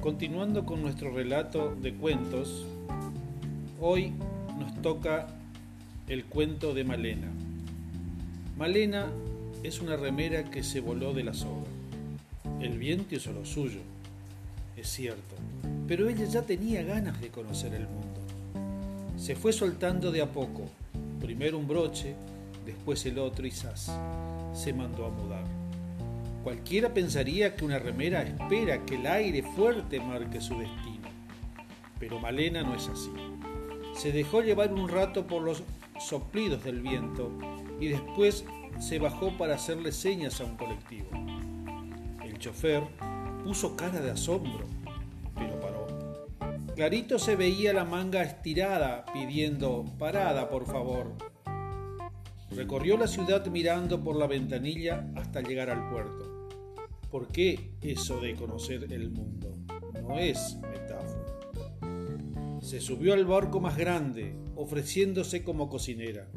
Continuando con nuestro relato de cuentos, hoy nos toca el cuento de Malena. Malena es una remera que se voló de la soga. El viento hizo lo suyo, es cierto, pero ella ya tenía ganas de conocer el mundo. Se fue soltando de a poco, primero un broche, después el otro y zas, se mandó a mudar. Cualquiera pensaría que una remera espera que el aire fuerte marque su destino. Pero Malena no es así. Se dejó llevar un rato por los soplidos del viento y después se bajó para hacerle señas a un colectivo. El chofer puso cara de asombro, pero paró. Clarito se veía la manga estirada pidiendo parada, por favor. Recorrió la ciudad mirando por la ventanilla hasta llegar al puerto. ¿Por qué eso de conocer el mundo? No es metáfora. Se subió al barco más grande, ofreciéndose como cocinera.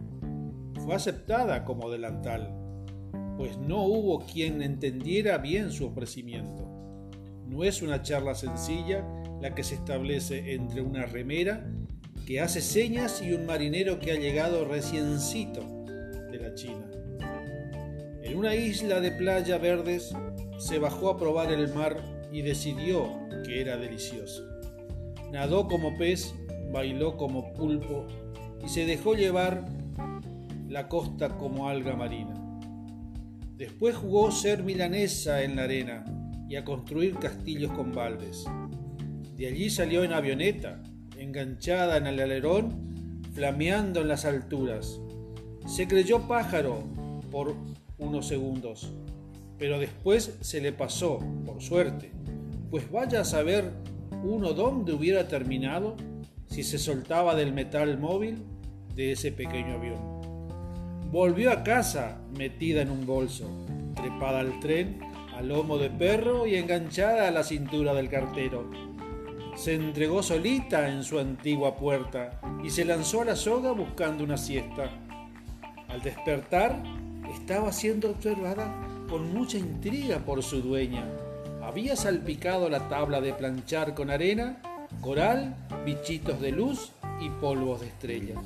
Fue aceptada como delantal, pues no hubo quien entendiera bien su ofrecimiento. No es una charla sencilla la que se establece entre una remera que hace señas y un marinero que ha llegado reciencito de la China. En una isla de playa verdes se bajó a probar el mar y decidió que era delicioso. Nadó como pez, bailó como pulpo y se dejó llevar la costa como alga marina. Después jugó ser milanesa en la arena y a construir castillos con baldes. De allí salió en avioneta, enganchada en el alerón, flameando en las alturas, se creyó pájaro por unos segundos, pero después se le pasó, por suerte, pues vaya a saber uno dónde hubiera terminado si se soltaba del metal móvil de ese pequeño avión. Volvió a casa metida en un bolso, trepada al tren, al lomo de perro y enganchada a la cintura del cartero. Se entregó solita en su antigua puerta y se lanzó a la soga buscando una siesta. Al despertar, estaba siendo observada con mucha intriga por su dueña. Había salpicado la tabla de planchar con arena, coral, bichitos de luz y polvos de estrellas.